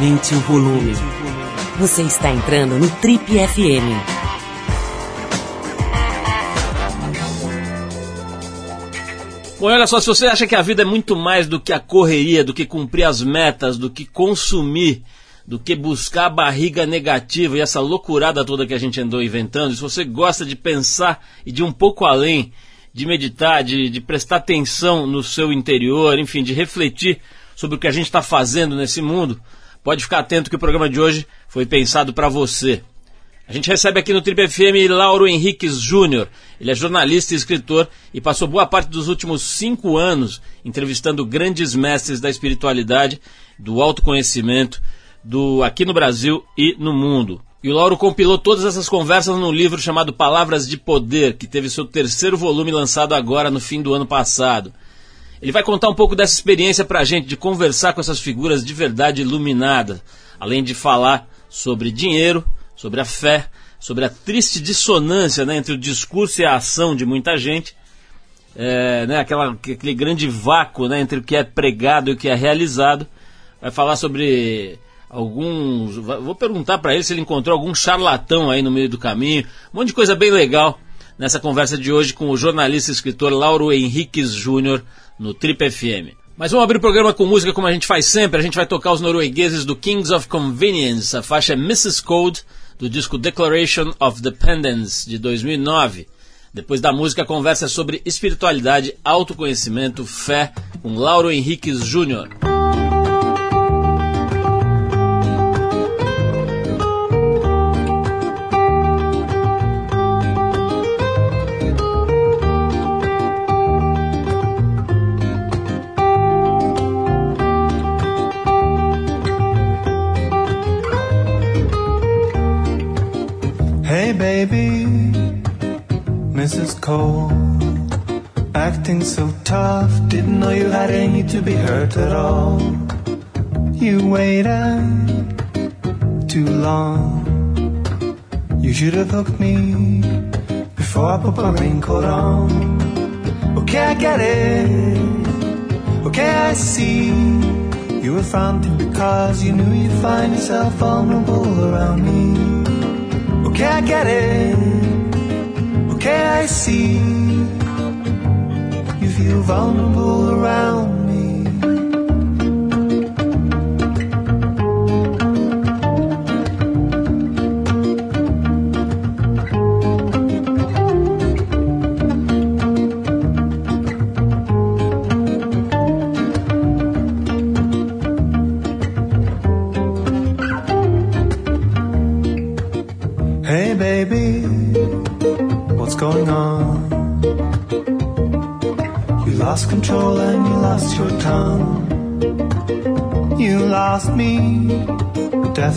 Aumente o volume. Você está entrando no Trip FM. Bom, olha só, se você acha que a vida é muito mais do que a correria, do que cumprir as metas, do que consumir, do que buscar a barriga negativa e essa loucurada toda que a gente andou inventando, se você gosta de pensar e de um pouco além, de meditar, de, de prestar atenção no seu interior, enfim, de refletir sobre o que a gente está fazendo nesse mundo, pode ficar atento que o programa de hoje foi pensado para você. A gente recebe aqui no Trip FM Lauro Henriques Júnior. Ele é jornalista e escritor e passou boa parte dos últimos cinco anos entrevistando grandes mestres da espiritualidade, do autoconhecimento, do aqui no Brasil e no mundo. E o Lauro compilou todas essas conversas num livro chamado Palavras de Poder, que teve seu terceiro volume lançado agora no fim do ano passado. Ele vai contar um pouco dessa experiência para a gente, de conversar com essas figuras de verdade iluminadas, além de falar sobre dinheiro, sobre a fé, sobre a triste dissonância né, entre o discurso e a ação de muita gente, é, né, aquela, aquele grande vácuo né, entre o que é pregado e o que é realizado. Vai falar sobre alguns. Vou perguntar para ele se ele encontrou algum charlatão aí no meio do caminho. Um monte de coisa bem legal nessa conversa de hoje com o jornalista e escritor Lauro Henriques Júnior no Trip FM. Mas vamos abrir o programa com música como a gente faz sempre. A gente vai tocar os noruegueses do Kings of Convenience. A faixa é Mrs. Code, do disco Declaration of Dependence, de 2009. Depois da música, a conversa é sobre espiritualidade, autoconhecimento, fé, com Lauro Henriques Júnior. Mrs. Cole. Acting so tough, didn't know you had any to be hurt at all. You waited too long. You should have hooked me before I put my raincoat on. Okay, I get it. Okay, I see. You were fronting because you knew you'd find yourself vulnerable around me. Okay, I get it. Okay, I see you feel vulnerable around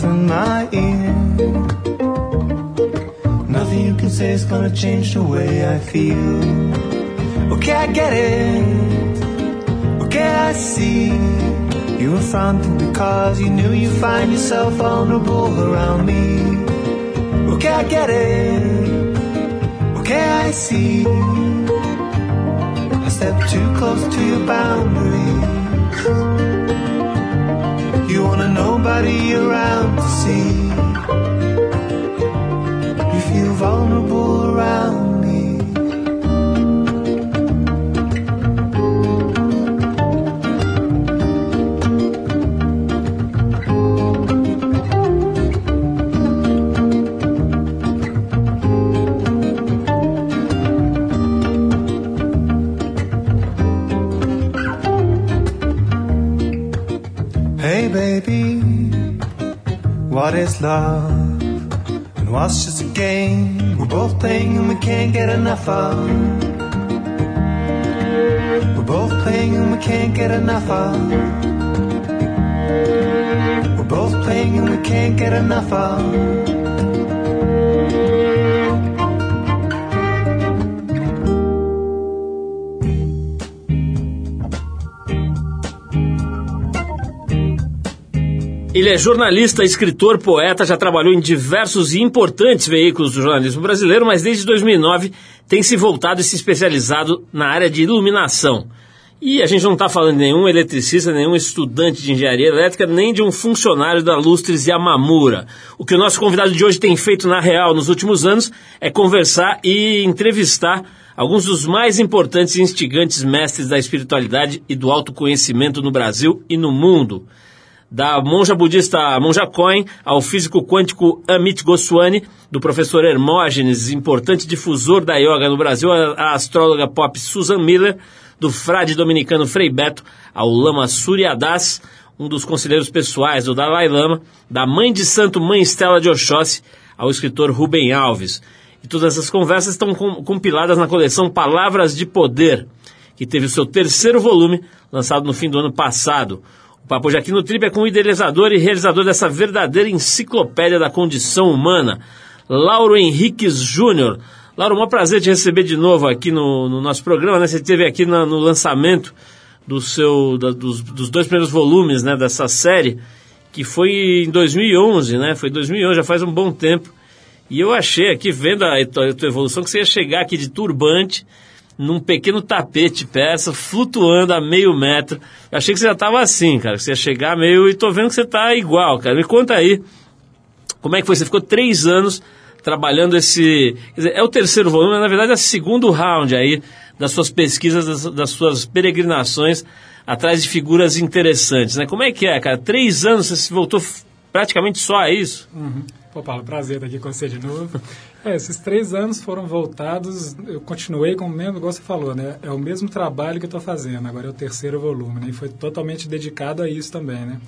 in my ear. Nothing you can say is gonna change the way I feel. Okay, I get it. Okay, I see. You were fronting because you knew you'd find yourself vulnerable around me. Okay, I get it. Okay, I see. I step too close to your boundaries. You wanna nobody around to see. What is love and what's just a game we're both playing and we can't get enough of. We're both playing and we can't get enough of. We're both playing and we can't get enough of. Ele é jornalista, escritor, poeta, já trabalhou em diversos e importantes veículos do jornalismo brasileiro, mas desde 2009 tem se voltado e se especializado na área de iluminação. E a gente não está falando de nenhum eletricista, nenhum estudante de engenharia elétrica, nem de um funcionário da Lustres Yamamura. O que o nosso convidado de hoje tem feito na real nos últimos anos é conversar e entrevistar alguns dos mais importantes e instigantes mestres da espiritualidade e do autoconhecimento no Brasil e no mundo. Da monja budista Monja Coin ao físico quântico Amit Goswami, do professor Hermógenes, importante difusor da yoga no Brasil, a astróloga pop Susan Miller, do frade dominicano Frei Beto ao lama Suryadas, um dos conselheiros pessoais do Dalai Lama, da mãe de santo Mãe Estela de Oxóssi ao escritor Rubem Alves. E todas essas conversas estão compiladas na coleção Palavras de Poder, que teve o seu terceiro volume, lançado no fim do ano passado. O Papo Aqui no Trip é com o idealizador e realizador dessa verdadeira enciclopédia da condição humana, Lauro Henriques Júnior. Laura, um prazer te receber de novo aqui no, no nosso programa. Né? Você esteve aqui no lançamento do seu, da, dos, dos, dois primeiros volumes né, dessa série, que foi em 2011, né? Foi 2011, já faz um bom tempo. E eu achei aqui, vendo a a tua evolução, que você ia chegar aqui de turbante, num pequeno tapete peça, flutuando a meio metro. Eu achei que você já estava assim, cara, que você ia chegar meio... E tô vendo que você está igual, cara. Me conta aí, como é que foi? Você ficou três anos trabalhando esse. Dizer, é o terceiro volume, na verdade é o segundo round aí das suas pesquisas, das, das, suas peregrinações atrás de figuras interessantes, né? Como é que é, cara? Três anos você se voltou praticamente só a isso? Uhum. Pô, Paulo, prazer estar aqui com você de novo. É, esses três anos foram voltados, eu continuei com o mesmo, igual você falou, né? É o mesmo trabalho que eu estou fazendo, agora é o terceiro volume, né? E foi totalmente dedicado a isso também, né?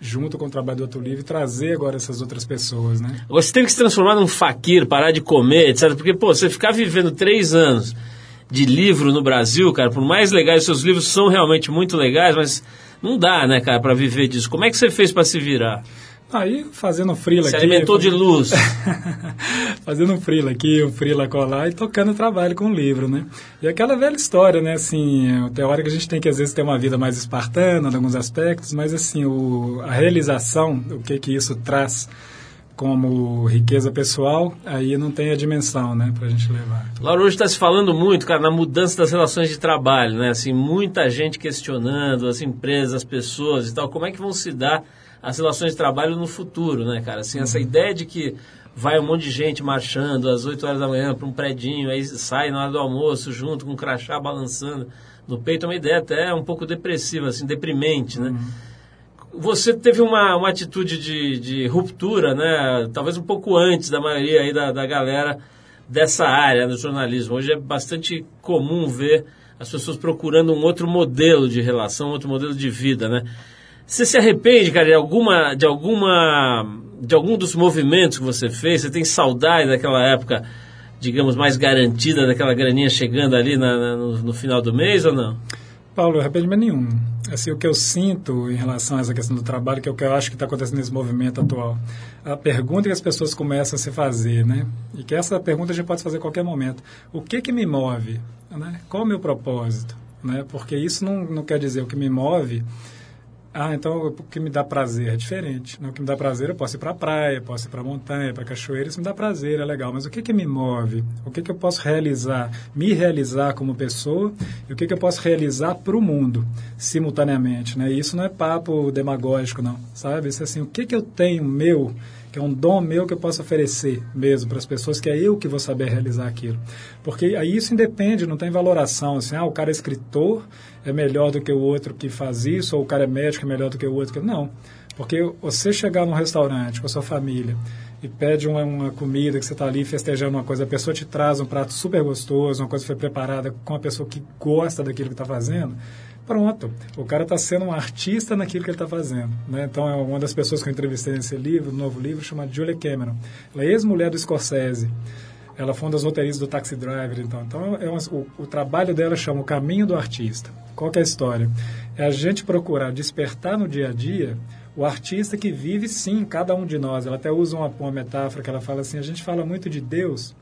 junto com o trabalho do Outro Livre, trazer agora essas outras pessoas, né? Você teve que se transformar num faquir, parar de comer, etc. Porque, pô, você ficar vivendo três anos de livro no Brasil, cara, por mais legais, seus livros são realmente muito legais, mas não dá, né, cara, para viver disso. Como é que você fez para se virar? Aí, fazendo frila Se aqui... Se alimentou de luz. fazendo frila aqui, um frila colar e tocando trabalho com o livro, né? E aquela velha história, né? Assim, hora que a gente tem que, às vezes, ter uma vida mais espartana em alguns aspectos, mas, assim, o, a realização, o que que isso traz como riqueza pessoal, aí não tem a dimensão, né, para a gente levar. Laura, hoje está se falando muito, cara, na mudança das relações de trabalho, né? Assim, muita gente questionando as empresas, as pessoas e tal. Como é que vão se dar as relações de trabalho no futuro, né, cara? Assim, essa ideia de que vai um monte de gente marchando às 8 horas da manhã para um predinho, aí sai na hora do almoço junto com um crachá balançando no peito, é uma ideia até um pouco depressiva, assim, deprimente, né? Uhum. Você teve uma, uma atitude de, de ruptura, né? Talvez um pouco antes da maioria aí da, da galera dessa área do jornalismo. Hoje é bastante comum ver as pessoas procurando um outro modelo de relação, outro modelo de vida, né? Você se arrepende, cara, de alguma, de alguma, de algum dos movimentos que você fez? Você tem saudade daquela época, digamos, mais garantida, daquela graninha chegando ali na, na, no, no, final do mês ou não? Paulo, arrependimento nenhum. Assim, o que eu sinto em relação a essa questão do trabalho, que é o que eu acho que está acontecendo nesse movimento atual, a pergunta que as pessoas começam a se fazer, né? E que essa pergunta a gente pode fazer a qualquer momento. O que que me move? Né? Qual o meu propósito? Né? Porque isso não, não quer dizer o que me move ah, então o que me dá prazer é diferente. O que me dá prazer, eu posso ir para a praia, posso ir para a montanha, para a cachoeira, isso me dá prazer, é legal. Mas o que, que me move? O que, que eu posso realizar, me realizar como pessoa e o que, que eu posso realizar para o mundo simultaneamente? Né? E isso não é papo demagógico, não, sabe? Isso é assim, o que, que eu tenho meu que é um dom meu que eu posso oferecer mesmo para as pessoas, que é eu que vou saber realizar aquilo. Porque aí isso independe, não tem valoração, assim, ah, o cara é escritor é melhor do que o outro que faz isso, ou o cara é médico é melhor do que o outro que... Não, porque você chegar num restaurante com a sua família e pede uma, uma comida que você está ali festejando uma coisa, a pessoa te traz um prato super gostoso, uma coisa que foi preparada com a pessoa que gosta daquilo que está fazendo, Pronto, o cara está sendo um artista naquilo que ele está fazendo. Né? Então, é uma das pessoas que eu entrevistei nesse livro, no novo livro, chama Julia Cameron. Ela é ex-mulher do Scorsese. Ela foi uma das roteiristas do Taxi Driver. Então, então é uma, o, o, trabalho dela chama O Caminho do Artista. Qual é a história? É a gente procurar despertar no dia a dia o artista que vive, sim, cada um de nós. Ela até usa uma, uma metáfora que ela fala assim, a gente fala muito de Deus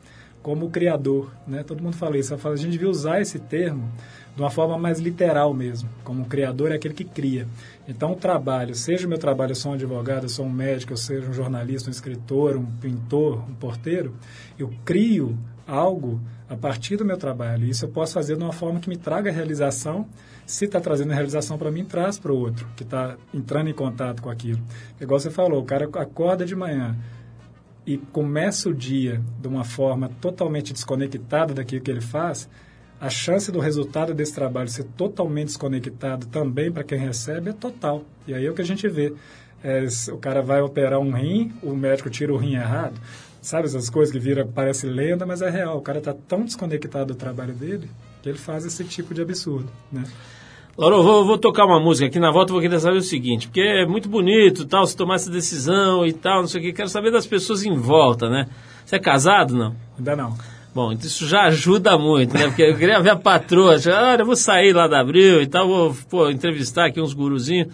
como criador. Né? Todo mundo fala isso. Ela fala, a gente devia usar esse termo de uma forma mais literal mesmo, como um criador é aquele que cria. Então, o trabalho, seja o meu trabalho, eu sou um advogado, eu sou um médico, eu seja um jornalista, um escritor, um pintor, um porteiro, eu crio algo a partir do meu trabalho. Isso eu posso fazer de uma forma que me traga realização. Se está trazendo realização para mim, traz para o outro, que está entrando em contato com aquilo. Igual você falou, o cara acorda de manhã e começa o dia de uma forma totalmente desconectada daquilo que ele faz, a chance do resultado desse trabalho ser totalmente desconectado também para quem recebe é total. E aí é o que a gente vê. É, o cara vai operar um rim, o médico tira o rim errado. Sabe essas coisas que vira, parece lenda, mas é real. O cara está tão desconectado do trabalho dele que ele faz esse tipo de absurdo, né? Laura, eu vou, vou, tocar uma música aqui na volta, vou querer saber o seguinte, porque é muito bonito, tal, se tomar essa decisão e tal, não sei o que, quero saber das pessoas em volta, né? Você é casado, não? Ainda não. Bom, isso já ajuda muito, né? Porque eu queria ver a patroa, já, olha, eu vou sair lá da Abril e tal, vou pô, entrevistar aqui uns guruzinhos.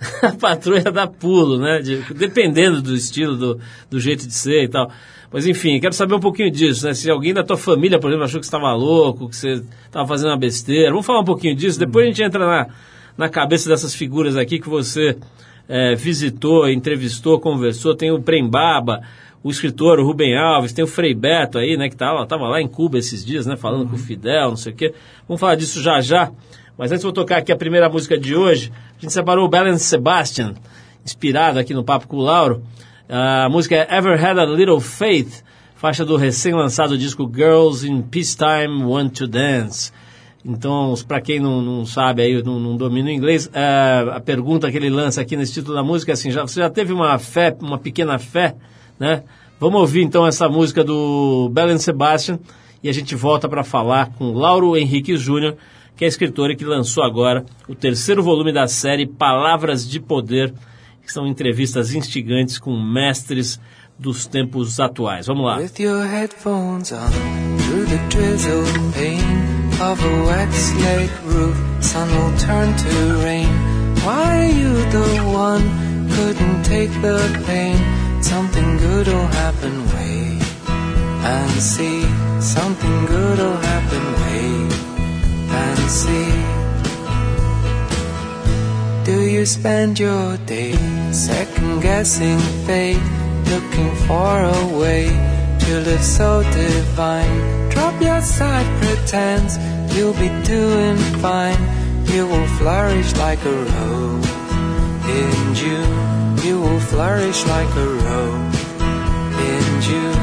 A patroa ia dar pulo, né? De, dependendo do estilo, do, do jeito de ser e tal. Mas enfim, quero saber um pouquinho disso, né? Se alguém da tua família, por exemplo, achou que você estava louco, que você estava fazendo uma besteira. Vamos falar um pouquinho disso, depois a gente entra na, na cabeça dessas figuras aqui que você é, visitou, entrevistou, conversou. Tem o Prembaba, o escritor, o Rubem Alves, tem o Frei Beto aí, né, que tava, tava lá em Cuba esses dias, né, falando uhum. com o Fidel, não sei o quê. Vamos falar disso já já. Mas antes vou tocar aqui a primeira música de hoje. A gente separou o Belen Sebastian, inspirado aqui no Papo com o Lauro. A música é Ever Had a Little Faith, faixa do recém-lançado disco Girls in Peacetime Want to Dance. Então, para quem não, não, sabe aí, não, não domina o inglês, é, a pergunta que ele lança aqui nesse título da música é assim, já, você já teve uma fé, uma pequena fé, né? Vamos ouvir então essa música do Belen Sebastian e a gente volta para falar com Lauro Henrique Júnior, que é escritor e que lançou agora o terceiro volume da série Palavras de Poder, que são entrevistas instigantes com mestres dos tempos atuais. Vamos lá. With your headphones on, through the drizzle pain of a wet slate roof, sun will turn to rain. Why are you the one couldn't take the pain? Something good will happen, wait and see. Something good will happen, wait and see. Do you spend your day second guessing fate, looking for a way to live so divine? Drop your side pretense, you'll be doing fine. You will flourish like a rose in June. You will flourish like a rose in June.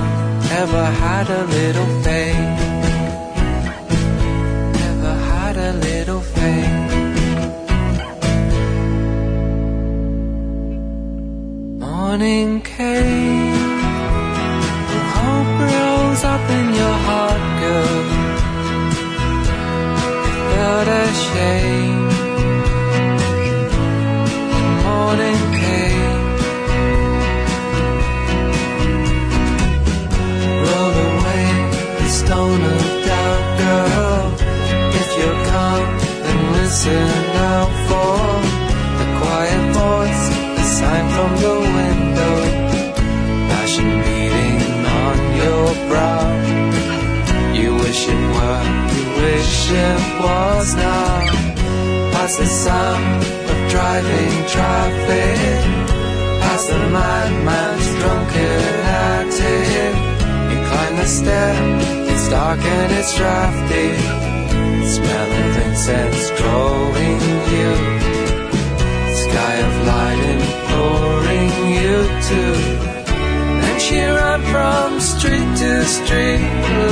Ever had a little faith? Ever had a little faith? morning came Hope rose up in your heart, girl Felt ashamed Morning was not. Past the sound of driving traffic. Past the madman's drunken attic. You climb the stair, it's dark and it's drafty. Smell of incense drawing you. Sky of light imploring you to Then she ran from street to street.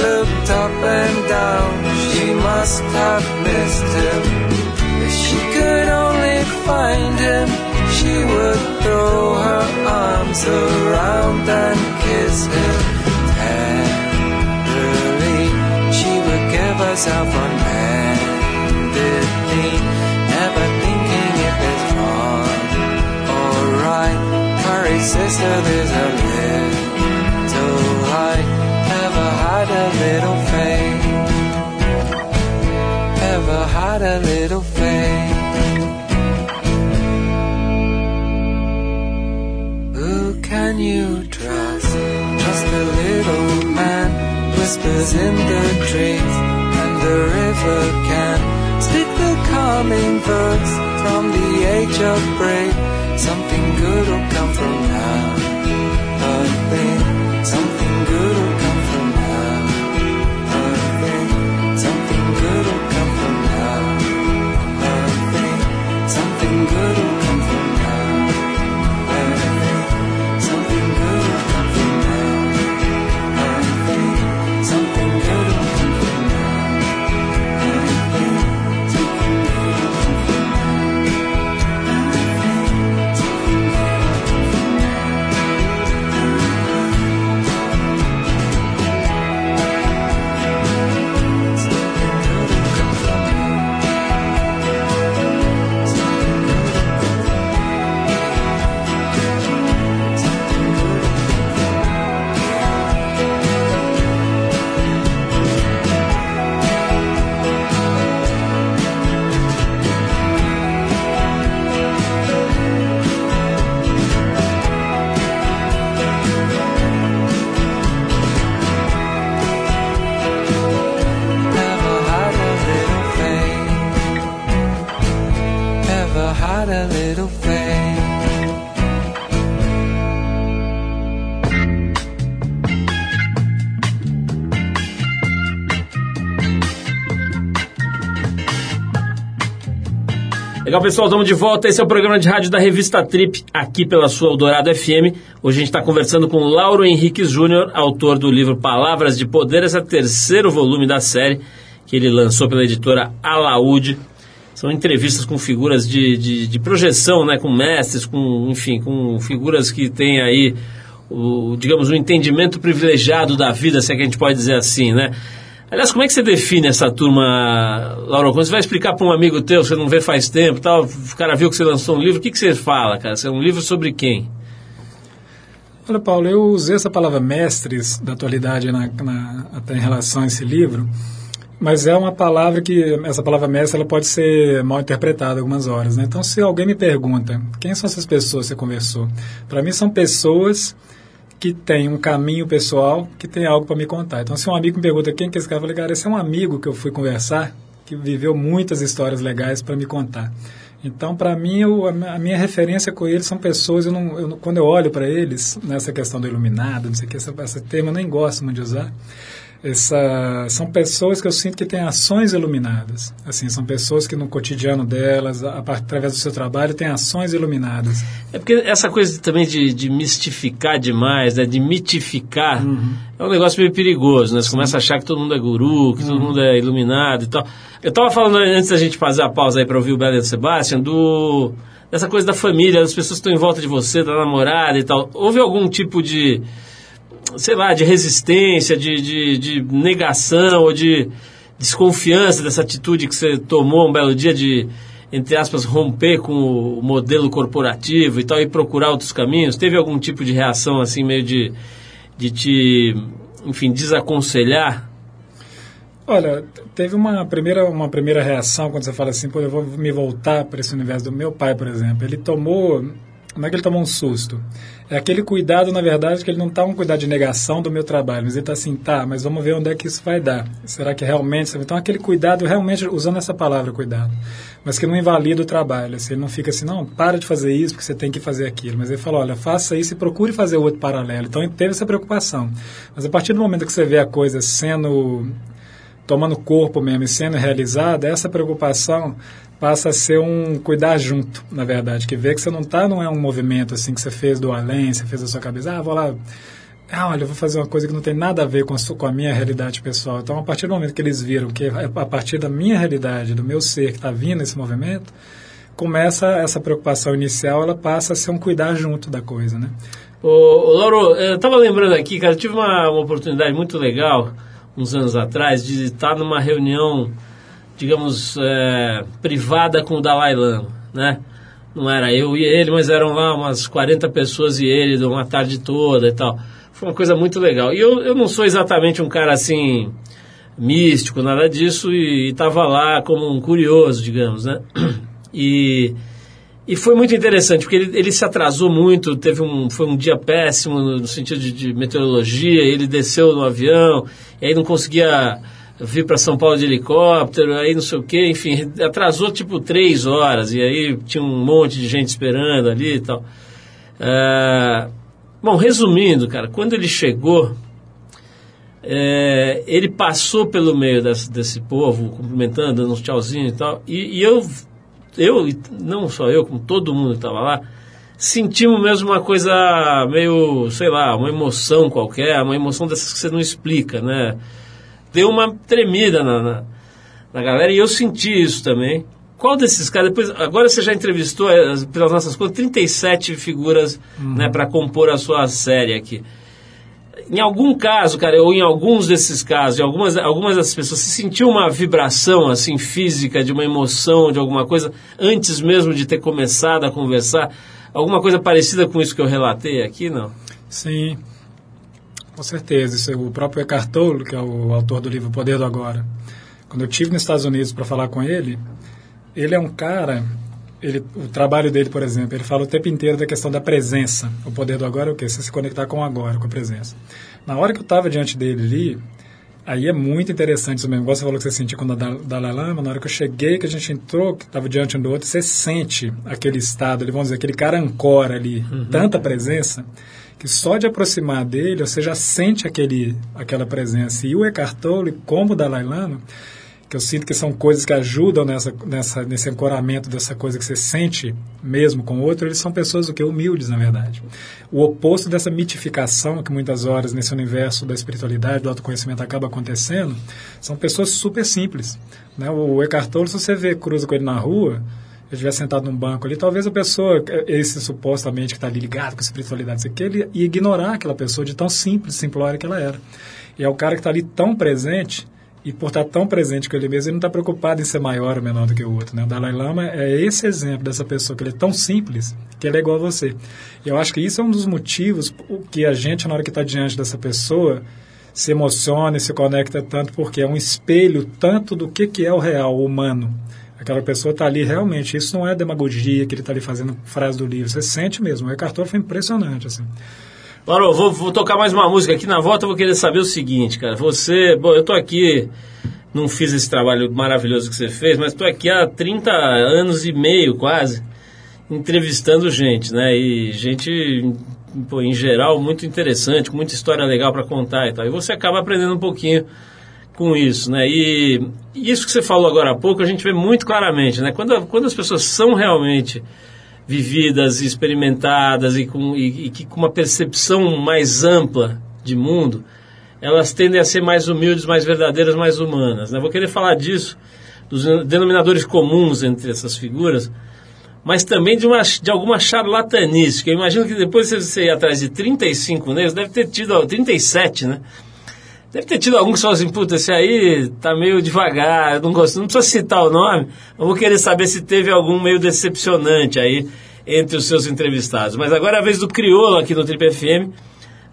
Looked up and down. She must have missed him. If she could only find him She would throw her arms around and kiss him Tenderly. She would give herself unhandedly Never thinking if it's wrong or right. Hurry sister there's a whispers in the trees, and the river can speak the calming verse from the age of break. Something good will come from now. Something good Legal, pessoal, estamos de volta. Esse é o programa de rádio da revista Trip, aqui pela sua Eldorado FM. Hoje a gente está conversando com Lauro Henrique Júnior, autor do livro Palavras de Poder, esse é o terceiro volume da série que ele lançou pela editora Alaúde. São entrevistas com figuras de, de, de projeção, né, com mestres, com, enfim, com figuras que têm aí, o, digamos, um entendimento privilegiado da vida, se é que a gente pode dizer assim, né? Aliás, como é que você define essa turma, Laura? Quando você vai explicar para um amigo teu, você não vê faz tempo, tal, o cara viu que você lançou um livro, o que, que você fala, cara? Você é um livro sobre quem? Olha, Paulo, eu usei essa palavra mestres da atualidade na, na, até em relação a esse livro, mas é uma palavra que, essa palavra mestre, ela pode ser mal interpretada algumas horas, né? Então, se alguém me pergunta, quem são essas pessoas que você conversou? Para mim, são pessoas que tem um caminho pessoal, que tem algo para me contar. Então, se um amigo me pergunta quem que é esse cara, eu falei, cara, esse é um amigo que eu fui conversar, que viveu muitas histórias legais para me contar. Então, para mim, eu, a minha referência com eles são pessoas, eu não, eu, quando eu olho para eles, nessa questão do iluminado, não sei o que, esse, tema eu nem gosto muito de usar, essa, são pessoas que eu sinto que têm ações iluminadas. Assim, são pessoas que no cotidiano delas, a, através do seu trabalho, têm ações iluminadas. É porque essa coisa também de, de mistificar demais, né, de mitificar, uhum. é um negócio meio perigoso, né? Você Sim. começa a achar que todo mundo é guru, que uhum. todo mundo é iluminado e tal. Eu estava falando antes da gente fazer a pausa aí para ouvir o Belo Sebastian, do dessa coisa da família, das pessoas que estão em volta de você, da namorada e tal. Houve algum tipo de sei lá, de resistência, de, de, de negação ou de desconfiança dessa atitude que você tomou um belo dia de, entre aspas, romper com o modelo corporativo e tal e procurar outros caminhos? Teve algum tipo de reação assim, meio de, de te, enfim, desaconselhar? Olha, teve uma primeira, uma primeira reação quando você fala assim, pô, eu vou me voltar para esse universo do meu pai, por exemplo. Ele tomou não é que ele tomou um susto. É aquele cuidado, na verdade, que ele não está um cuidado de negação do meu trabalho, mas ele está assim, tá, mas vamos ver onde é que isso vai dar. Será que realmente... Então, aquele cuidado, realmente, usando essa palavra, cuidado, mas que não invalida o trabalho. Assim, ele não fica assim, não, para de fazer isso porque você tem que fazer aquilo. Mas ele falou, olha, faça isso e procure fazer outro paralelo. Então, ele teve essa preocupação. Mas a partir do momento que você vê a coisa sendo tomando corpo mesmo e sendo realizada, essa preocupação passa a ser um cuidar junto, na verdade, que vê que você não está, não é um movimento assim que você fez do além, você fez a sua cabeça, ah, vou lá, ah, olha, eu vou fazer uma coisa que não tem nada a ver com a, com a minha realidade pessoal. Então, a partir do momento que eles viram que é a partir da minha realidade, do meu ser que está vindo esse movimento, começa essa preocupação inicial, ela passa a ser um cuidar junto da coisa, né? Ô, ô Lauro, eu estava lembrando aqui, cara, eu tive uma, uma oportunidade muito legal, uns anos atrás, de estar numa reunião digamos, é, privada com o Dalai Lama, né? Não era eu e ele, mas eram lá umas 40 pessoas e ele, uma tarde toda e tal. Foi uma coisa muito legal. E eu, eu não sou exatamente um cara assim, místico, nada disso, e estava lá como um curioso, digamos, né? E, e foi muito interessante, porque ele, ele se atrasou muito, teve um, foi um dia péssimo no, sentido de, de meteorologia, ele desceu no avião, e aí não conseguia vir para São Paulo de helicóptero, aí não sei o que, enfim, atrasou tipo três horas, e aí tinha um monte de gente esperando ali e tal. É, bom, resumindo, cara, quando ele chegou, é, ele passou pelo meio desse, desse povo, cumprimentando, dando uns tchauzinhos e tal, e, e eu, eu, não só eu, como todo mundo que estava lá, sentimos mesmo uma coisa meio, sei lá, uma emoção qualquer, uma emoção dessas que você não explica, né? Deu uma tremida na, na, na, galera e eu senti isso também. Qual desses caras, depois, agora você já entrevistou, eh, pelas nossas contas, 37 figuras uhum. né, para compor a sua série aqui. Em algum caso, cara, ou em alguns desses casos, em algumas, algumas dessas pessoas, você sentiu uma vibração assim física, de uma emoção, de alguma coisa, antes mesmo de ter começado a conversar? Alguma coisa parecida com isso que eu relatei aqui, não? Sim. Com certeza, isso é o próprio Eckhart Tolle, que é o autor do livro Poder do Agora. Quando eu tive nos Estados Unidos para falar com ele, ele é um cara, ele, o trabalho dele, por exemplo, ele fala o tempo inteiro da questão da presença. O poder do agora é o quê? Você se conectar com o agora, com a presença. Na hora que eu estava diante dele ali, aí é muito interessante isso mesmo. Igual você falou que você sentia quando o Dalai Lama, na hora que eu cheguei, que a gente entrou, que estava diante um do outro, você sente aquele estado, vamos dizer, aquele cara ancora ali, uhum. tanta presença que só de aproximar dele você já sente aquele, aquela presença. E o Eckhart Tolle, como o Dalai Lama, que eu sinto que são coisas que ajudam nessa, nessa, nesse ancoramento dessa coisa que você sente mesmo com o outro, eles são pessoas do que humildes, na verdade. O oposto dessa mitificação que muitas horas nesse universo da espiritualidade, do autoconhecimento acaba acontecendo, são pessoas super simples. Né? O Eckhart Tolle, se você vê, cruza com ele na rua, ele estiver sentado num banco ali, talvez a pessoa, esse supostamente que está ali ligado com a espiritualidade, que ele ia ignorar aquela pessoa de tão simples, simplória que ela era. E é o cara que está ali tão presente e por estar tão presente com ele mesmo, ele não está preocupado em ser maior ou menor do que o outro. Né? O Dalai Lama é esse exemplo dessa pessoa, que ele é tão simples que ele é igual a você. E eu acho que isso é um dos motivos que a gente, na hora que está diante dessa pessoa, se emociona e se conecta tanto, porque é um espelho tanto do que, que é o real, o humano. Aquela pessoa está ali realmente, isso não é demagogia que ele está ali fazendo frase do livro, você sente mesmo. O Tolle foi impressionante, assim. Parou, vou, vou, tocar mais uma música aqui na volta. Eu vou querer saber o seguinte, cara. Você, bom, eu tô aqui, não fiz esse trabalho maravilhoso que você fez, mas tô aqui há 30 anos e meio quase, entrevistando gente, né? E gente, pô, em geral, muito interessante, muita história legal para contar e tal. E você acaba aprendendo um pouquinho com isso, né? E, isso que você falou agora há pouco, a gente vê muito claramente, né? Quando, quando as pessoas são realmente vividas experimentadas e com, e, e com uma percepção mais ampla de mundo, elas tendem a ser mais humildes, mais verdadeiras, mais humanas. Né? Vou querer falar disso, dos denominadores comuns entre essas figuras, mas também de, uma, de alguma charlatanice. Eu imagino que depois você ir atrás de 35 negros, deve ter tido 37, né? Deve ter tido algum que falou assim, puta, esse aí tá meio devagar, não gosto, não precisa citar o nome, eu vou querer saber se teve algum meio decepcionante aí entre os seus entrevistados. Mas agora é a vez do Criolo aqui no Trip FM,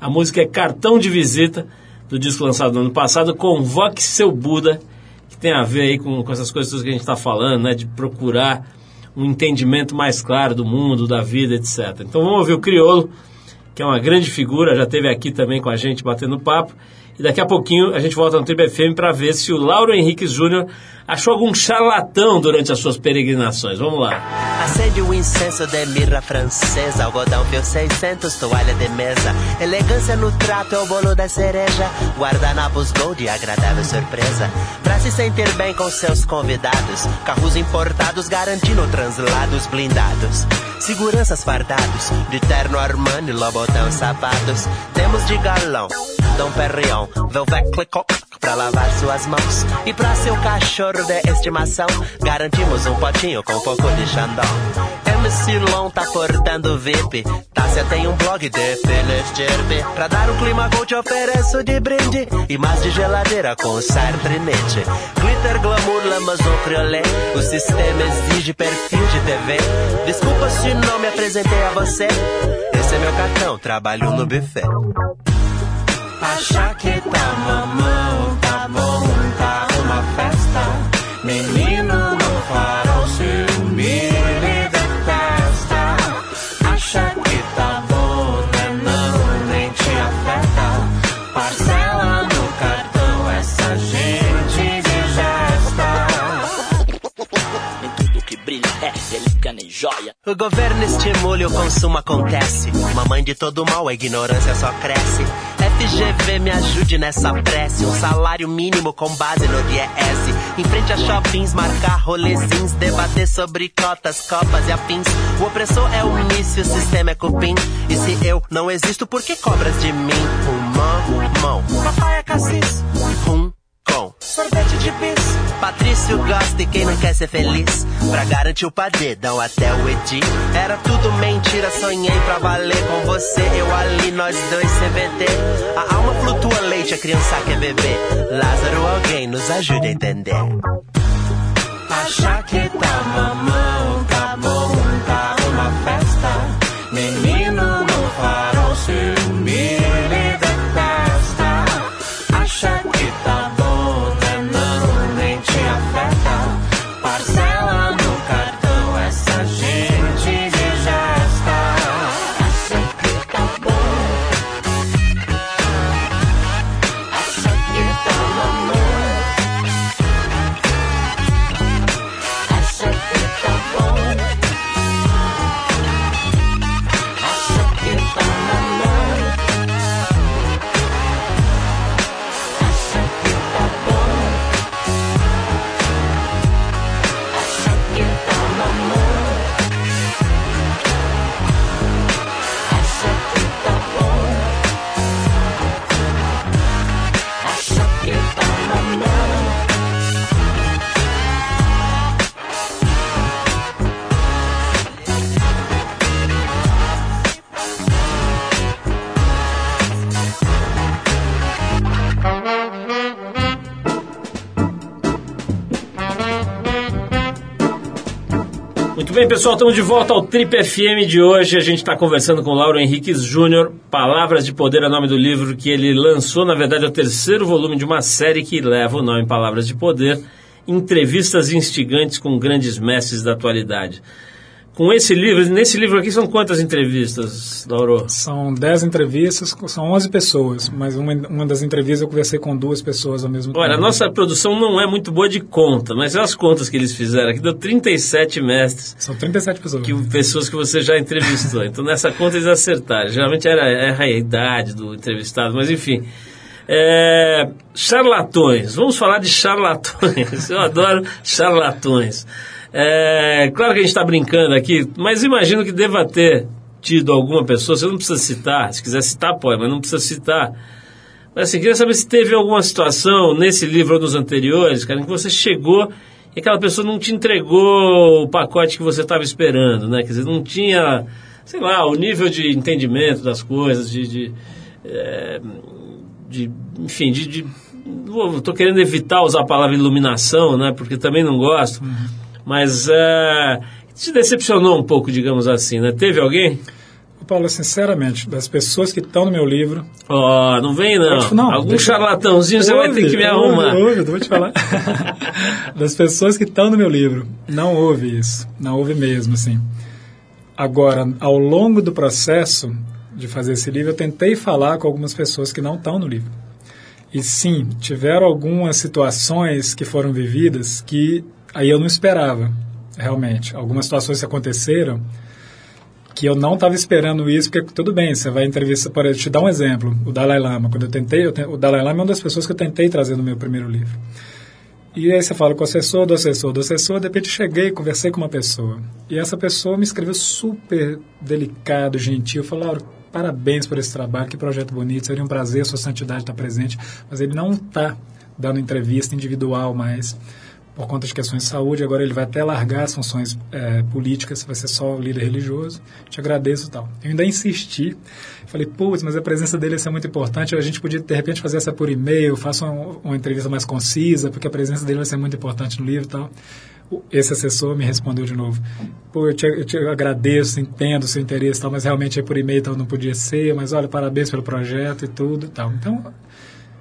a música é Cartão de Visita, do disco lançado no ano passado, Convoque Seu Buda, que tem a ver aí com, com essas coisas que a gente está falando, né, de procurar um entendimento mais claro do mundo, da vida, etc. Então vamos ouvir o Criolo, que é uma grande figura, já esteve aqui também com a gente batendo papo, e daqui a pouquinho a gente volta no Tribo FM para ver se o Lauro Henrique Júnior achou algum charlatão durante as suas peregrinações. Vamos lá. Acende o incenso de mirra francesa, algodão fio 600, toalha de mesa. Elegância no trato é o bolo da cereja. Guardanapos gold e agradável surpresa. Pra se sentir bem com seus convidados. Carros importados garantindo translados blindados. Seguranças fardados, de terno Armani, Lobotão sapatos. Temos de galão, Dom Perrion, Velvet Clicot, pra lavar suas mãos. E pra seu cachorro de estimação, garantimos um potinho com pouco de xandão. MC Long tá portando VIP. Tássia tem um blog de Felestirpe. Pra dar um clima gold, ofereço de brinde. E mais de geladeira com Nietzsche. Glitter, glamour, lamas ou criolé. O sistema exige perfil de TV. Desculpa se não me apresentei a você. Esse é meu cartão, trabalho no buffet. Achar que tá mamão, tá bom, tá uma festa. Menino no farol, se humilha e detesta. Acha que tá bom, né? Não, nem te afeta. Parcela no cartão, essa gente digesta. Nem tudo que brilha é relíquia nem joia. O governo estimula e o consumo acontece. Mamãe de todo mal, a ignorância só cresce. FGV me ajude nessa prece. Um salário mínimo com base no DIES. Em frente a shoppings, marcar rolezinhos. Debater sobre cotas, copas e afins. O opressor é o início, o sistema é cupim. E se eu não existo, por que cobras de mim? Um mão, papai é cassis. Um com sorvete de bis. Patrício gosta e quem não quer ser feliz. Pra garantir o padedão até o Edi. Era tudo mentira, sonhei pra valer com você. Eu ali, nós dois CBT. A alma flutua leite, a criança quer beber. Lázaro, alguém nos ajude a entender. Achar que tá mamão, tá bom, tá uma festa. Menino bem, pessoal, estamos de volta ao Trip FM de hoje. A gente está conversando com o Lauro Henriques Júnior. Palavras de Poder é o nome do livro que ele lançou. Na verdade, é o terceiro volume de uma série que leva o nome Palavras de Poder. Entrevistas instigantes com grandes mestres da atualidade com esse livro, nesse livro aqui são quantas entrevistas, Lauro? São 10 entrevistas, são 11 pessoas, mas uma, uma das entrevistas eu conversei com duas pessoas ao mesmo tempo. Olha, a nossa produção não é muito boa de conta, mas as contas que eles fizeram aqui deu 37 mestres. São 37 pessoas. Que, pessoas que você já entrevistou. então nessa conta eles acertaram. Geralmente era, era a idade do entrevistado, mas enfim. É, charlatões, vamos falar de charlatões. Eu adoro charlatões. É, claro que a gente está brincando aqui, mas imagino que deva ter tido alguma pessoa, você não precisa citar, se quiser citar pode, mas não precisa citar. Mas assim, queria saber se teve alguma situação nesse livro ou nos anteriores, cara, em que você chegou e aquela pessoa não te entregou o pacote que você estava esperando, né? Quer dizer, não tinha, sei lá, o nível de entendimento das coisas, de, de, é, de enfim, de, de Estou querendo evitar usar a palavra iluminação, né? Porque também não gosto. Uhum mas uh, te decepcionou um pouco, digamos assim, né? Teve alguém? Paulo, sinceramente, das pessoas que estão no meu livro. Ó, oh, não vem não. não Algum charlatãozinho você vai ter que me arrumar. Ouve, vou te falar. das pessoas que estão no meu livro, não houve isso. Não houve mesmo, assim. Agora, ao longo do processo de fazer esse livro, eu tentei falar com algumas pessoas que não estão no livro. E sim, tiveram algumas situações que foram vividas que Aí eu não esperava, realmente. Algumas situações aconteceram que eu não estava esperando isso, porque tudo bem, você vai entrevistar, por te dar um exemplo, o Dalai Lama, quando eu tentei, eu o Dalai Lama é uma das pessoas que eu tentei trazer no meu primeiro livro. E aí você fala com o assessor, do assessor, do assessor, de repente cheguei, conversei com uma pessoa. E essa pessoa me escreveu super delicado, gentil, falou, Laura, parabéns por esse trabalho, que projeto bonito, seria um prazer sua santidade estar presente, mas ele não está dando entrevista individual mais por conta de questões de saúde, agora ele vai até largar as funções é, políticas, vai ser só líder religioso. Te agradeço e tal. Eu ainda insisti, falei, putz, mas a presença dele ia ser muito importante, a gente podia de repente fazer essa por e-mail, faça uma, uma entrevista mais concisa, porque a presença dele vai ser muito importante no livro e tal. Esse assessor me respondeu de novo, pô, eu te, eu te agradeço, entendo o seu interesse tal, mas realmente é por e-mail então não podia ser, mas olha, parabéns pelo projeto e tudo e tal. Então,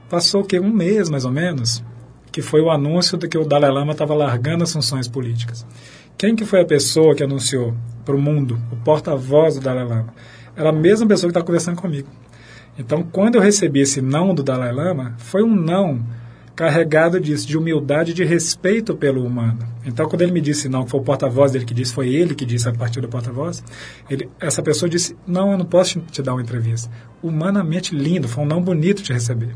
passou o quê? Um mês mais ou menos, que foi o anúncio de que o Dalai Lama estava largando as funções políticas. Quem que foi a pessoa que anunciou para o mundo, o porta-voz do Dalai Lama? Era a mesma pessoa que estava conversando comigo. Então, quando eu recebi esse não do Dalai Lama, foi um não carregado disso, de humildade e de respeito pelo humano. Então, quando ele me disse não, que foi o porta-voz dele que disse, foi ele que disse a partir do porta-voz, essa pessoa disse, não, eu não posso te dar uma entrevista. Humanamente lindo, foi um não bonito de receber.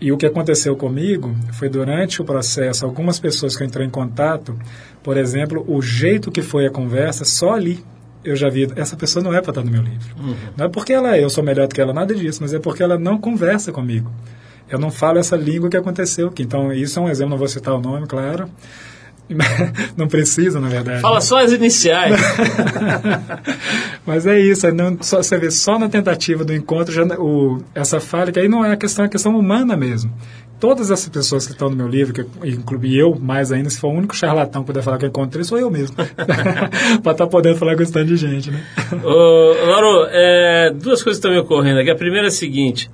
E o que aconteceu comigo foi durante o processo, algumas pessoas que eu entrei em contato, por exemplo, o jeito que foi a conversa, só ali eu já vi, essa pessoa não é para estar no meu livro. Uhum. Não é porque ela é, eu sou melhor do que ela, nada disso, mas é porque ela não conversa comigo. Eu não falo essa língua que aconteceu aqui. Então, isso é um exemplo, não vou citar o nome, claro, não precisa, na verdade. Fala só as iniciais. Mas é isso, é não, só, você vê só na tentativa do encontro já, o, essa falha, que aí não é a questão, é a questão humana mesmo. Todas essas pessoas que estão no meu livro, que incluí eu, mais ainda, se for o único charlatão que puder falar que eu encontrei, sou eu mesmo. Para estar tá podendo falar com esse tanto de gente, né? Ô, Lauro, é, duas coisas estão me ocorrendo aqui. A primeira é a seguinte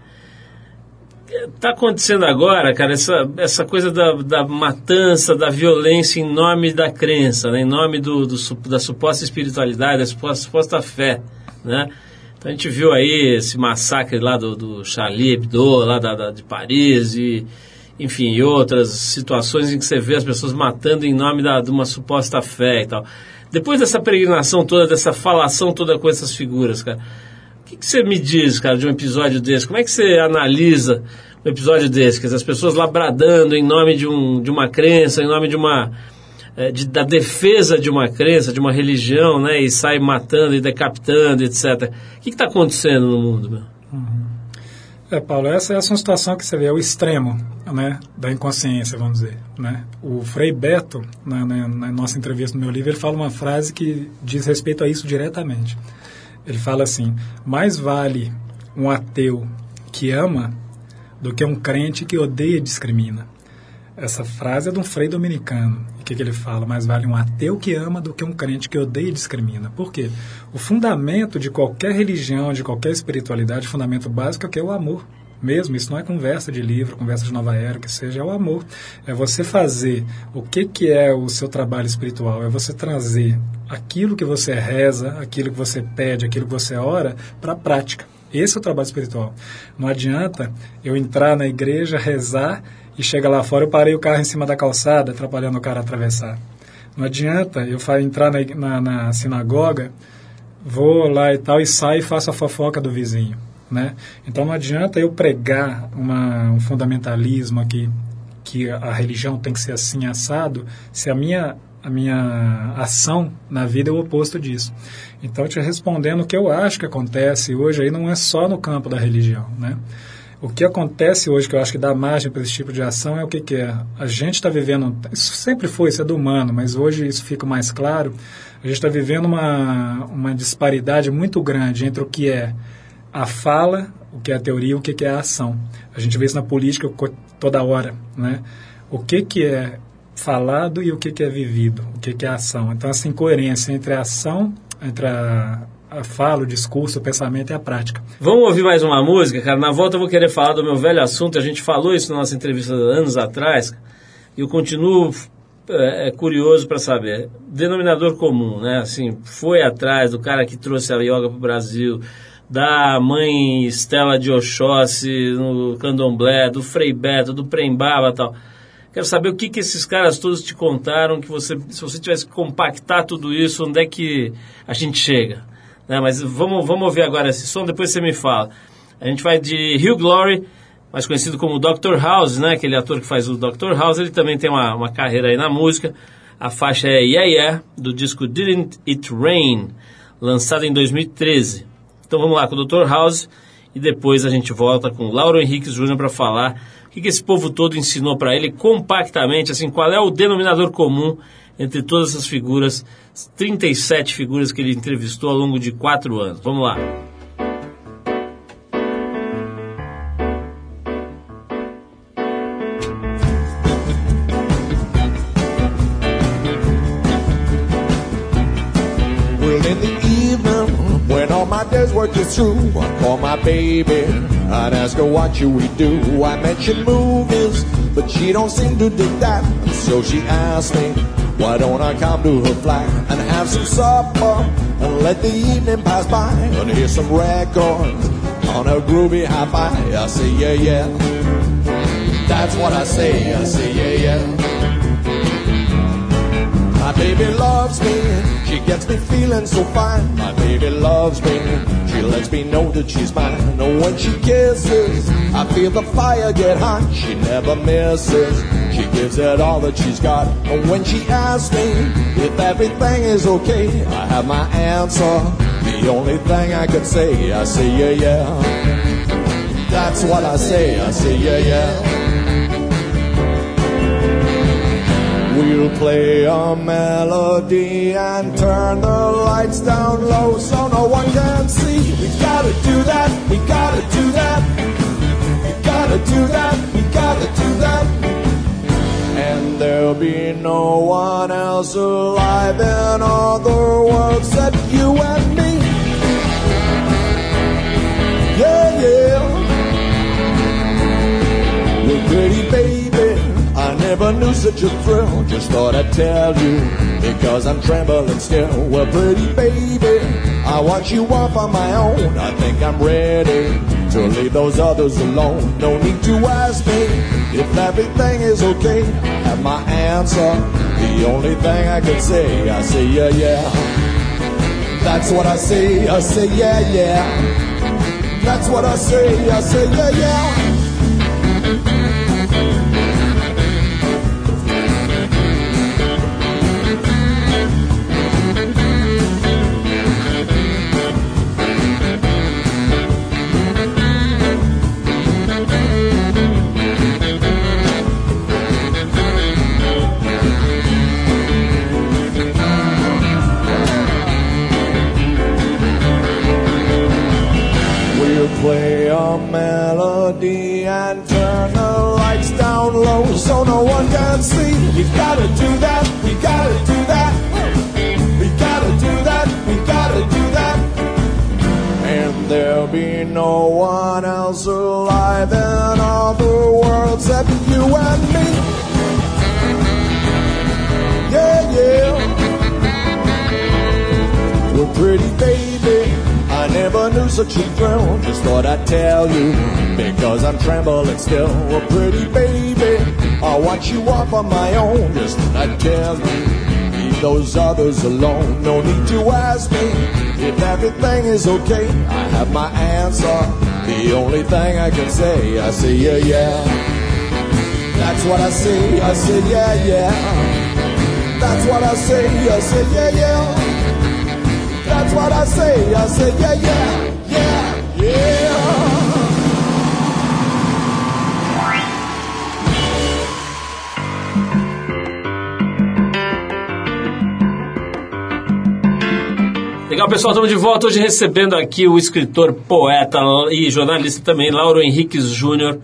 está acontecendo agora, cara, essa, essa coisa da, da matança, da violência em nome da crença, né? em nome do, do, da suposta espiritualidade, da suposta, suposta fé, né? Então a gente viu aí esse massacre lá do, do Charlie Hebdo, lá da, da, de Paris, e, enfim, e outras situações em que você vê as pessoas matando em nome da, de uma suposta fé e tal. Depois dessa peregrinação toda, dessa falação toda com essas figuras, cara, que, que você me diz, cara, de um episódio desse? Como é que você analisa um episódio desse? Quer dizer, as pessoas lá bradando em nome de, um, de uma crença, em nome de uma. É, de, da defesa de uma crença, de uma religião, né? E sai matando e decapitando, etc. O que está acontecendo no mundo, meu? Uhum. É, Paulo, essa, essa é uma situação que você vê, é o extremo né, da inconsciência, vamos dizer. Né? O Frei Beto, na, na nossa entrevista no meu livro, ele fala uma frase que diz respeito a isso diretamente. Ele fala assim: mais vale um ateu que ama do que um crente que odeia e discrimina. Essa frase é de um frei dominicano. O que, que ele fala? Mais vale um ateu que ama do que um crente que odeia e discrimina. Por quê? O fundamento de qualquer religião, de qualquer espiritualidade, o fundamento básico é que é o amor mesmo, isso não é conversa de livro, conversa de nova era, que seja, é o amor. É você fazer o que, que é o seu trabalho espiritual, é você trazer aquilo que você reza, aquilo que você pede, aquilo que você ora, para a prática. Esse é o trabalho espiritual. Não adianta eu entrar na igreja, rezar e chega lá fora, eu parei o carro em cima da calçada, atrapalhando o cara a atravessar. Não adianta eu entrar na, na, na sinagoga, vou lá e tal, e saio e faço a fofoca do vizinho. Né? Então não adianta eu pregar uma, um fundamentalismo aqui, que a religião tem que ser assim assado, se a minha, a minha ação na vida é o oposto disso. Então, te respondendo, o que eu acho que acontece hoje aí não é só no campo da religião. Né? O que acontece hoje, que eu acho que dá margem para esse tipo de ação, é o que, que é? A gente está vivendo, isso sempre foi, isso é do humano, mas hoje isso fica mais claro. A gente está vivendo uma, uma disparidade muito grande entre o que é a fala, o que é a teoria o que é a ação. A gente vê isso na política toda hora, né? O que, que é falado e o que, que é vivido, o que, que é ação. Então, essa incoerência entre a ação, entre a, a fala, o discurso, o pensamento e a prática. Vamos ouvir mais uma música, cara? Na volta eu vou querer falar do meu velho assunto, a gente falou isso na nossa entrevista anos atrás, e eu continuo é, é curioso para saber. Denominador comum, né? Assim, foi atrás do cara que trouxe a yoga para o Brasil, da mãe Estela de Oxóssi no candomblé, do Frei Beto, do Prembaba tal. Quero saber o que, que esses caras todos te contaram, que você, se você tivesse que compactar tudo isso, onde é que a gente chega? Né? Mas vamos, vamos ouvir agora esse som, depois você me fala. A gente vai de Hugh Glory, mais conhecido como Dr. House, né? aquele ator que faz o Dr. House, ele também tem uma, uma carreira aí na música. A faixa é Yeah Yeah, do disco Didn't It Rain, lançado em 2013. Então vamos lá com o Dr. House e depois a gente volta com o Lauro Henrique Júnior para falar o que, que esse povo todo ensinou para ele compactamente, assim, qual é o denominador comum entre todas essas figuras, 37 figuras que ele entrevistou ao longo de quatro anos. Vamos lá. Work is through. I call my baby, I'd ask her what should we do. I mention movies, but she don't seem to dig that. So she asked me, why don't I come to her flat and have some supper and let the evening pass by and hear some records on a groovy hi-fi. I say yeah yeah, that's what I say. I say yeah yeah. My baby loves me, she gets me feeling so fine. My baby loves me, she lets me know that she's mine. And when she kisses, I feel the fire get hot. She never misses, she gives it all that she's got. And when she asks me if everything is okay, I have my answer. The only thing I can say, I say yeah yeah. That's what I say, I say yeah yeah. We'll play a melody and turn the lights down low so no one can see. We gotta do that, we gotta do that. We gotta do that, we gotta do that. And there'll be no one else alive in other worlds except you and me. Never knew such a thrill. Just thought I'd tell you because I'm trembling still. Well, pretty baby, I want you off on my own. I think I'm ready to leave those others alone. No need to ask me if everything is okay. I have my answer. The only thing I can say, I say yeah yeah. That's what I say. I say yeah yeah. That's what I say. I say yeah yeah. You and me. Yeah, yeah. We're pretty, baby. I never knew such a thrill. Just thought I'd tell you because I'm trembling still. Well, pretty baby, I'll watch you off on my own. Just thought I'd tell you. Leave those others alone. No need to ask me if everything is okay. I have my answer. The only thing I can say, I say yeah, yeah. That's what I say. I say yeah, yeah. That's what I say. I say yeah, yeah. That's what I say. I say, yeah, yeah, yeah, yeah. Legal, pessoal, estamos de volta hoje recebendo aqui o escritor, poeta e jornalista também, Lauro Henriques Júnior,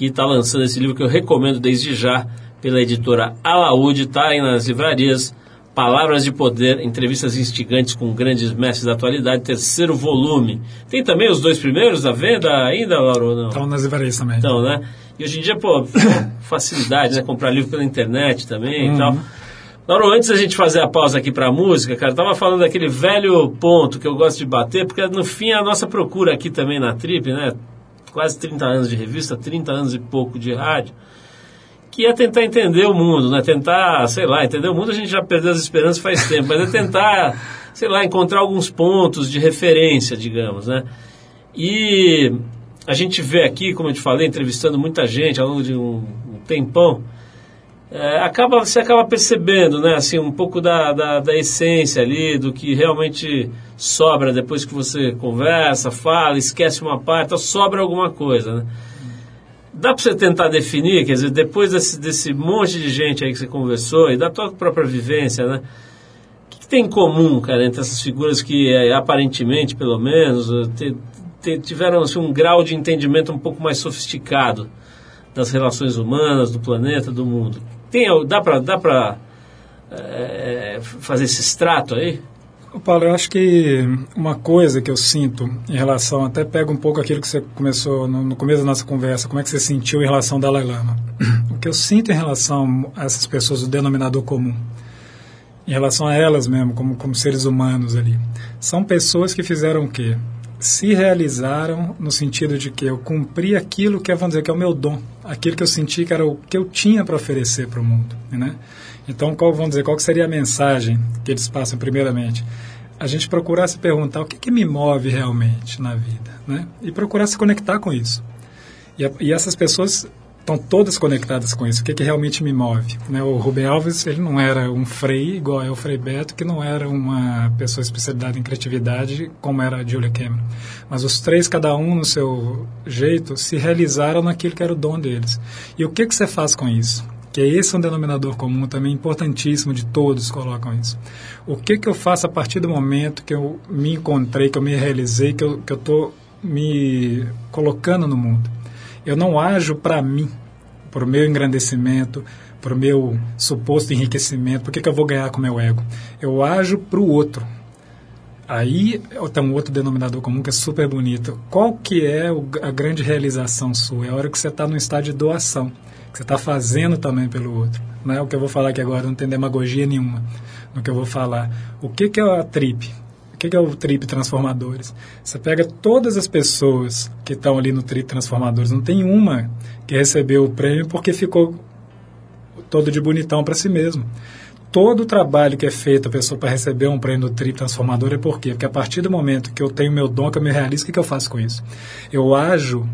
que está lançando esse livro que eu recomendo desde já pela editora Alaúde, está aí nas livrarias. Palavras de Poder, entrevistas instigantes com grandes mestres da atualidade, terceiro volume. Tem também os dois primeiros à venda ainda, Lauro? Não? Estão nas livrarias também. Então, né? E hoje em dia, pô, facilidade, né? Comprar livro pela internet também Uhum. e tal. Lauro, antes da gente fazer a pausa aqui pra música, cara, eu tava falando daquele velho ponto que eu gosto de bater, porque no fim é a nossa procura aqui também na Trip, né? Quase 30 anos de revista, 30 anos e pouco de rádio que é tentar entender o mundo, né? Tentar, sei lá, entender o mundo a gente já perdeu as esperanças faz tempo, mas é tentar, sei lá, encontrar alguns pontos de referência, digamos, né? E a gente vê aqui, como eu te falei, entrevistando muita gente ao longo de um, um tempão, é, acaba, você acaba percebendo, né, assim, um pouco da, da, da essência ali, do que realmente sobra depois que você conversa, fala, esquece uma parte, sobra alguma coisa, né? Dá para você tentar definir, quer dizer, depois desse, desse monte de gente aí que você conversou e da tua própria vivência, né? O que, que tem em comum, cara, entre essas figuras que, é, aparentemente, pelo menos, te- te- tiveram assim, um grau de entendimento um pouco mais sofisticado das relações humanas, do planeta, do mundo? Tem, dá para dá eh, fazer esse extrato aí? Paulo, eu acho que uma coisa que eu sinto em relação, até pega um pouco aquilo que você começou no, no começo da nossa conversa, como é que você sentiu em relação ao Dalai Lama. O que eu sinto em relação a essas pessoas, o denominador comum, em relação a elas mesmo, como, como seres humanos ali, são pessoas que fizeram o quê? Se realizaram no sentido de que eu cumpri aquilo que é, vamos dizer, que é o meu dom, aquilo que eu senti que era o que eu tinha para oferecer para o mundo, né? Então, qual, vamos dizer, qual seria a mensagem que eles passam primeiramente? A gente procurar se perguntar o que, que me move realmente na vida, né? E procurar se conectar com isso. E, e essas pessoas estão todas conectadas com isso. O que, que realmente me move? Né? O Rubem Alves, ele não era um frei igual é o Frei Beto, que não era uma pessoa especializada em criatividade como era a Julia Cameron. Mas os três, cada um no seu jeito, se realizaram naquilo que era o dom deles. E o que, que você faz com isso? Que esse é um denominador comum também importantíssimo de todos colocam isso. O que, que eu faço a partir do momento que eu me encontrei, que eu me realizei, que eu estou me colocando no mundo? Eu não ajo para mim, para o meu engrandecimento, para o meu suposto enriquecimento, por que, que eu vou ganhar com o meu ego? Eu ajo para o outro. Aí tem um outro denominador comum que é super bonito. Qual que é a grande realização sua? É a hora que você está no estado de doação, que você está fazendo também pelo outro. Não é o que eu vou falar aqui agora, não tem demagogia nenhuma no que eu vou falar. O que, que é a trip? Que, que é o Trip Transformadores? Você pega todas as pessoas que estão ali no Trip Transformadores, não tem uma que recebeu o prêmio porque ficou todo de bonitão para si mesmo. Todo o trabalho que é feito a pessoa para receber um prêmio do Trip Transformador é por quê? Porque a partir do momento que eu tenho meu dom, que eu me realizo, o que, que eu faço com isso? Eu ajo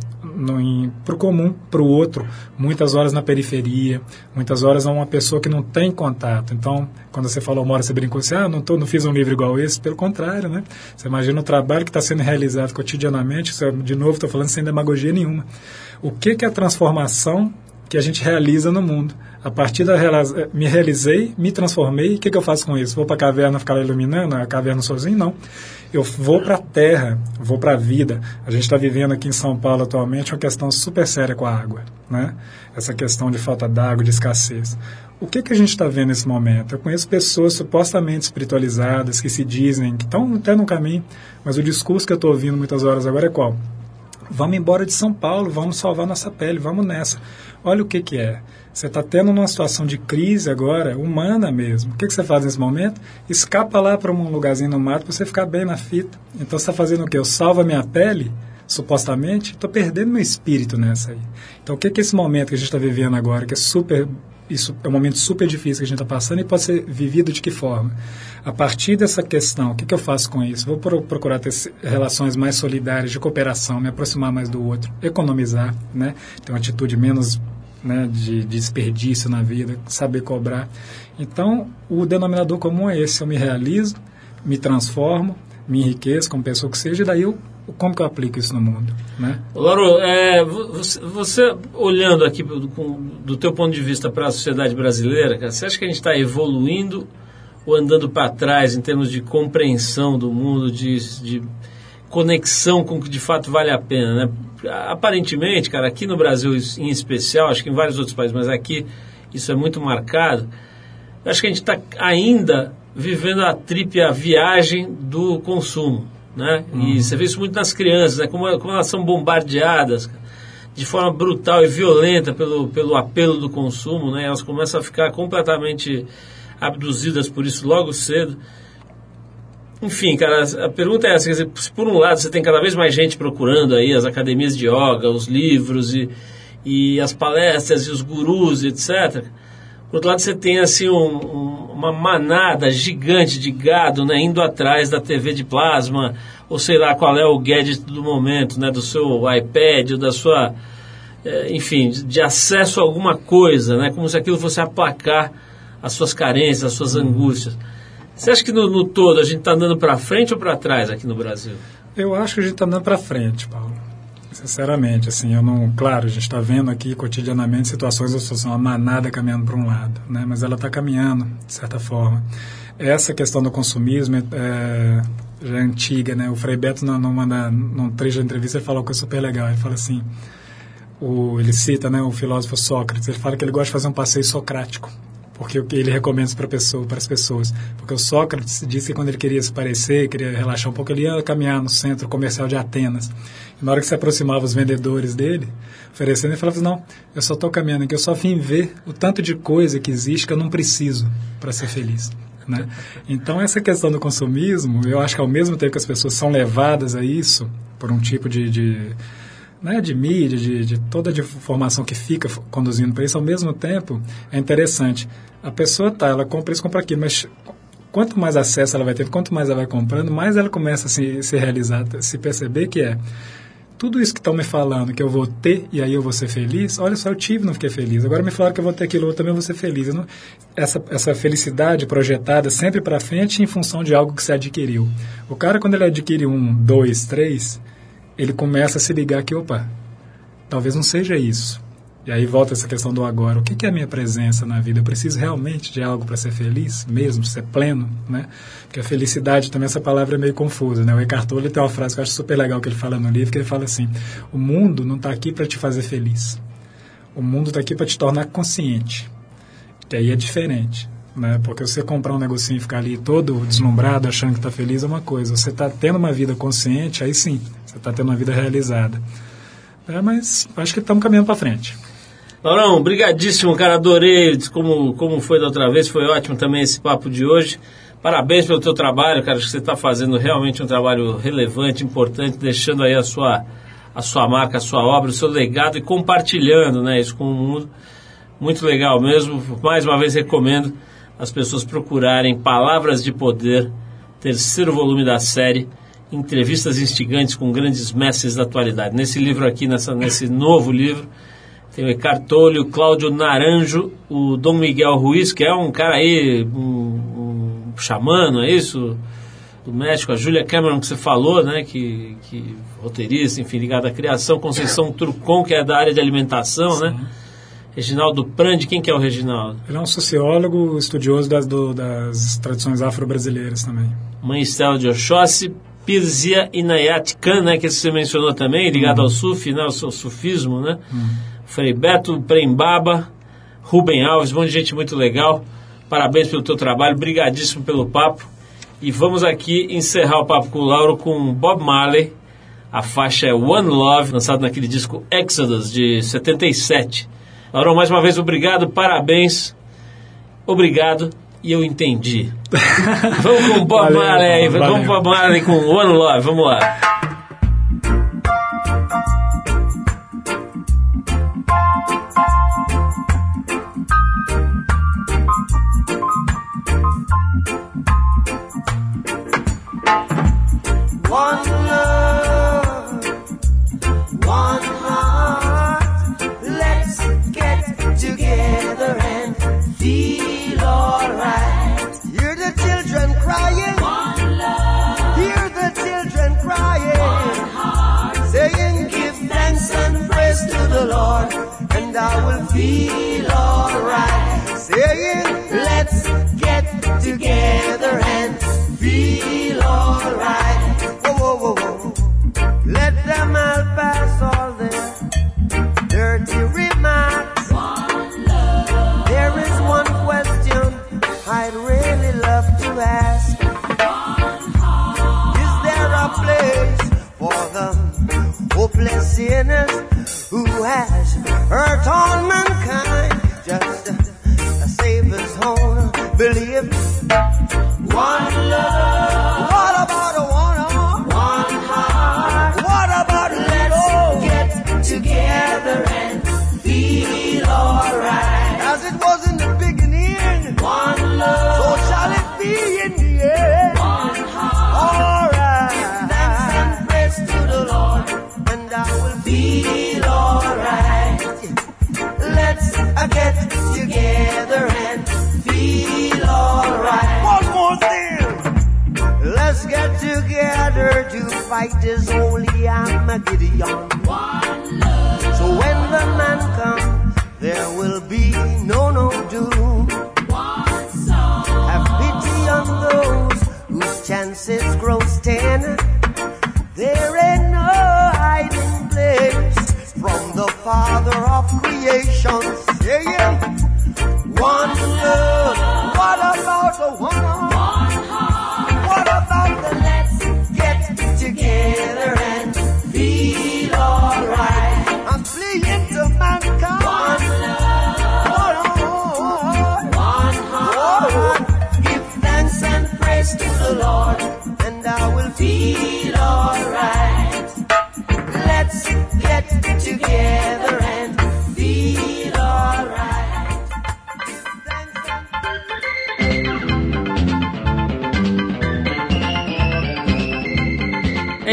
para o comum, para o outro, muitas horas na periferia, muitas horas a uma pessoa que não tem contato. Então, quando você falou uma hora, você brincou assim, ah, não, tô, não fiz um livro igual esse, pelo contrário, né? Você imagina o trabalho que está sendo realizado cotidianamente, é, de novo, estou falando sem demagogia nenhuma. O que, que é a transformação que a gente realiza no mundo. A partir da me realizei, me transformei, o que, que eu faço com isso? Vou para a caverna ficar iluminando a caverna sozinho? Não. Eu vou para a terra, vou para a vida. A gente está vivendo aqui em São Paulo atualmente uma questão super séria com a água, né? Essa questão de falta d'água, de escassez. O que, que a gente está vendo nesse momento? Eu conheço pessoas supostamente espiritualizadas que se dizem que estão até no caminho, mas o discurso que eu estou ouvindo muitas horas agora é qual? Vamos embora de São Paulo, vamos salvar nossa pele, vamos nessa. Olha o que, que é. Você está tendo uma situação de crise agora, humana mesmo. O que, que você faz nesse momento? Escapa lá para um lugarzinho no mato para você ficar bem na fita. Então você está fazendo o quê? Eu salvo a minha pele, supostamente, estou perdendo meu espírito nessa aí. Então o que, que é esse momento que a gente está vivendo agora, que é super isso é um momento super difícil que a gente está passando e pode ser vivido de que forma? A partir dessa questão, o que, que eu faço com isso? Vou procurar ter relações mais solidárias, de cooperação, me aproximar mais do outro, economizar, né? ter uma atitude menos né, de, de desperdício na vida, saber cobrar. Então, o denominador comum é esse: eu me realizo, me transformo, me enriqueço como pessoa que seja, e daí eu, como que eu aplico isso no mundo, né? Lauro, é, você, você, olhando aqui do, do teu ponto de vista para a sociedade brasileira, cara, você acha que a gente está evoluindo ou andando para trás em termos de compreensão do mundo, de, de conexão com o que de fato vale a pena, né? Aparentemente, cara, aqui no Brasil em especial, acho que em vários outros países, mas aqui isso é muito marcado. Acho que a gente está ainda vivendo a trip, a viagem do consumo, né? Uhum. E você vê isso muito nas crianças, né? Como, como elas são bombardeadas de forma brutal e violenta pelo, pelo apelo do consumo, né? Elas começam a ficar completamente abduzidas por isso logo cedo. Enfim, cara, a pergunta é essa, quer dizer, se por um lado você tem cada vez mais gente procurando aí as academias de yoga, os livros e, e as palestras e os gurus, etc., por outro lado você tem assim um, um, uma manada gigante de gado, né, indo atrás da TV de plasma, ou sei lá qual é o gadget do momento, né, do seu iPad ou da sua, é, enfim, de, de acesso a alguma coisa, né, como se aquilo fosse aplacar as suas carências, as suas angústias. Você acha que no, no todo a gente está andando para frente ou para trás aqui no Brasil? Eu acho que a gente está andando para frente, Paulo. Sinceramente, assim, eu não. Claro, a gente está vendo aqui cotidianamente situações ou situação, uma manada caminhando para um lado, né? Mas ela está caminhando de certa forma. Essa questão do consumismo é, já é antiga, né? O Frei Beto, numa, num trecho da entrevista, ele falou uma coisa super legal. Ele fala assim: o, ele cita né, o filósofo Sócrates, ele fala que ele gosta de fazer um passeio socrático porque ele recomenda para pessoa, para as pessoas. Porque o Sócrates disse que quando ele queria se parecer, queria relaxar um pouco, ele ia caminhar no centro comercial de Atenas. E na hora que se aproximava os vendedores dele, oferecendo, ele falava: Não, eu só estou caminhando aqui, eu só vim ver o tanto de coisa que existe que eu não preciso para ser feliz. Né? Então, essa questão do consumismo, eu acho que ao mesmo tempo que as pessoas são levadas a isso, por um tipo de, de né, de mídia, de, de toda a informação que fica conduzindo para isso, ao mesmo tempo, é interessante. A pessoa tá, ela compra isso, compra aquilo, mas quanto mais acesso ela vai tendo, quanto mais ela vai comprando, mais ela começa a se, se realizar, se perceber que é tudo isso que estão me falando que eu vou ter e aí eu vou ser feliz, olha só, eu tive e não fiquei feliz. Agora me falaram que eu vou ter aquilo, eu também vou ser feliz. Não, essa, essa felicidade projetada sempre para frente em função de algo que você adquiriu. O cara, quando ele adquire um, dois, três, ele começa a se ligar que, opa, talvez não seja isso. E aí volta essa questão do agora. O que, que é a minha presença na vida? Eu preciso realmente de algo para ser feliz, mesmo, ser pleno, né? Porque a felicidade também, essa palavra é meio confusa, né? O Eckhart Tolle tem uma frase que eu acho super legal que ele fala no livro, que ele fala assim, o mundo não está aqui para te fazer feliz. O mundo está aqui para te tornar consciente. Que aí é diferente. Né? Porque você comprar um negocinho e ficar ali todo deslumbrado, achando que está feliz, é uma coisa. Você está tendo uma vida consciente, aí sim, você está tendo uma vida realizada. É, mas acho que estamos caminhando para frente. Laurão, brigadíssimo, cara, adorei como, como foi da outra vez, foi ótimo também esse papo de hoje. Parabéns pelo teu trabalho, cara, acho que você está fazendo realmente um trabalho relevante, importante, deixando aí a sua, a sua marca, a sua obra, o seu legado e compartilhando né, isso com o mundo. Muito legal mesmo, mais uma vez recomendo as pessoas procurarem Palavras de Poder, terceiro volume da série, entrevistas instigantes com grandes mestres da atualidade. Nesse livro aqui, nessa, nesse novo livro, tem o Eckhart Tolle, o Cláudio Naranjo, o Dom Miguel Ruiz, que é um cara aí, um, um xamã, não é isso? Do México, a Julia Cameron, que você falou, né? Que, que roteirista, enfim, ligada à criação, Conceição Turcon, que é da área de alimentação, né? Sim. né? Reginaldo Prandi, quem que é o Reginaldo? Ele é um sociólogo estudioso das, do, das tradições afro-brasileiras também. Mãe Estela de Oxóssi, Pirzia Inayat Khan, né, que você mencionou também, ligado ao sufi, né, ao seu sufismo, né? Frei Beto Prembaba, Rubem Alves, um monte de gente muito legal. Parabéns pelo teu trabalho, brigadíssimo pelo papo. E vamos aqui encerrar o papo com o Lauro com Bob Marley. A faixa é One Love, lançado naquele disco Exodus de 77. Lauro, mais uma vez obrigado, parabéns. Obrigado e eu entendi. vamos com Bob Valeu, Marley aí, valeu. vamos com Bob Marley com One Love, vamos lá. One love, one and I will feel alright. Saying, let's get together and feel alright. Whoa, whoa, whoa, whoa. Let them all pass all their dirty remarks. There is one question I'd really love to ask. Is there a place for the hopeless sinners who has all mankind? Just a, a Savior's own belief. Armageddon. So when the man comes, there will be no no doom. Have pity on those whose chances grow ten. There ain't no hiding place from the Father of creation. Saying, one love. What about the one?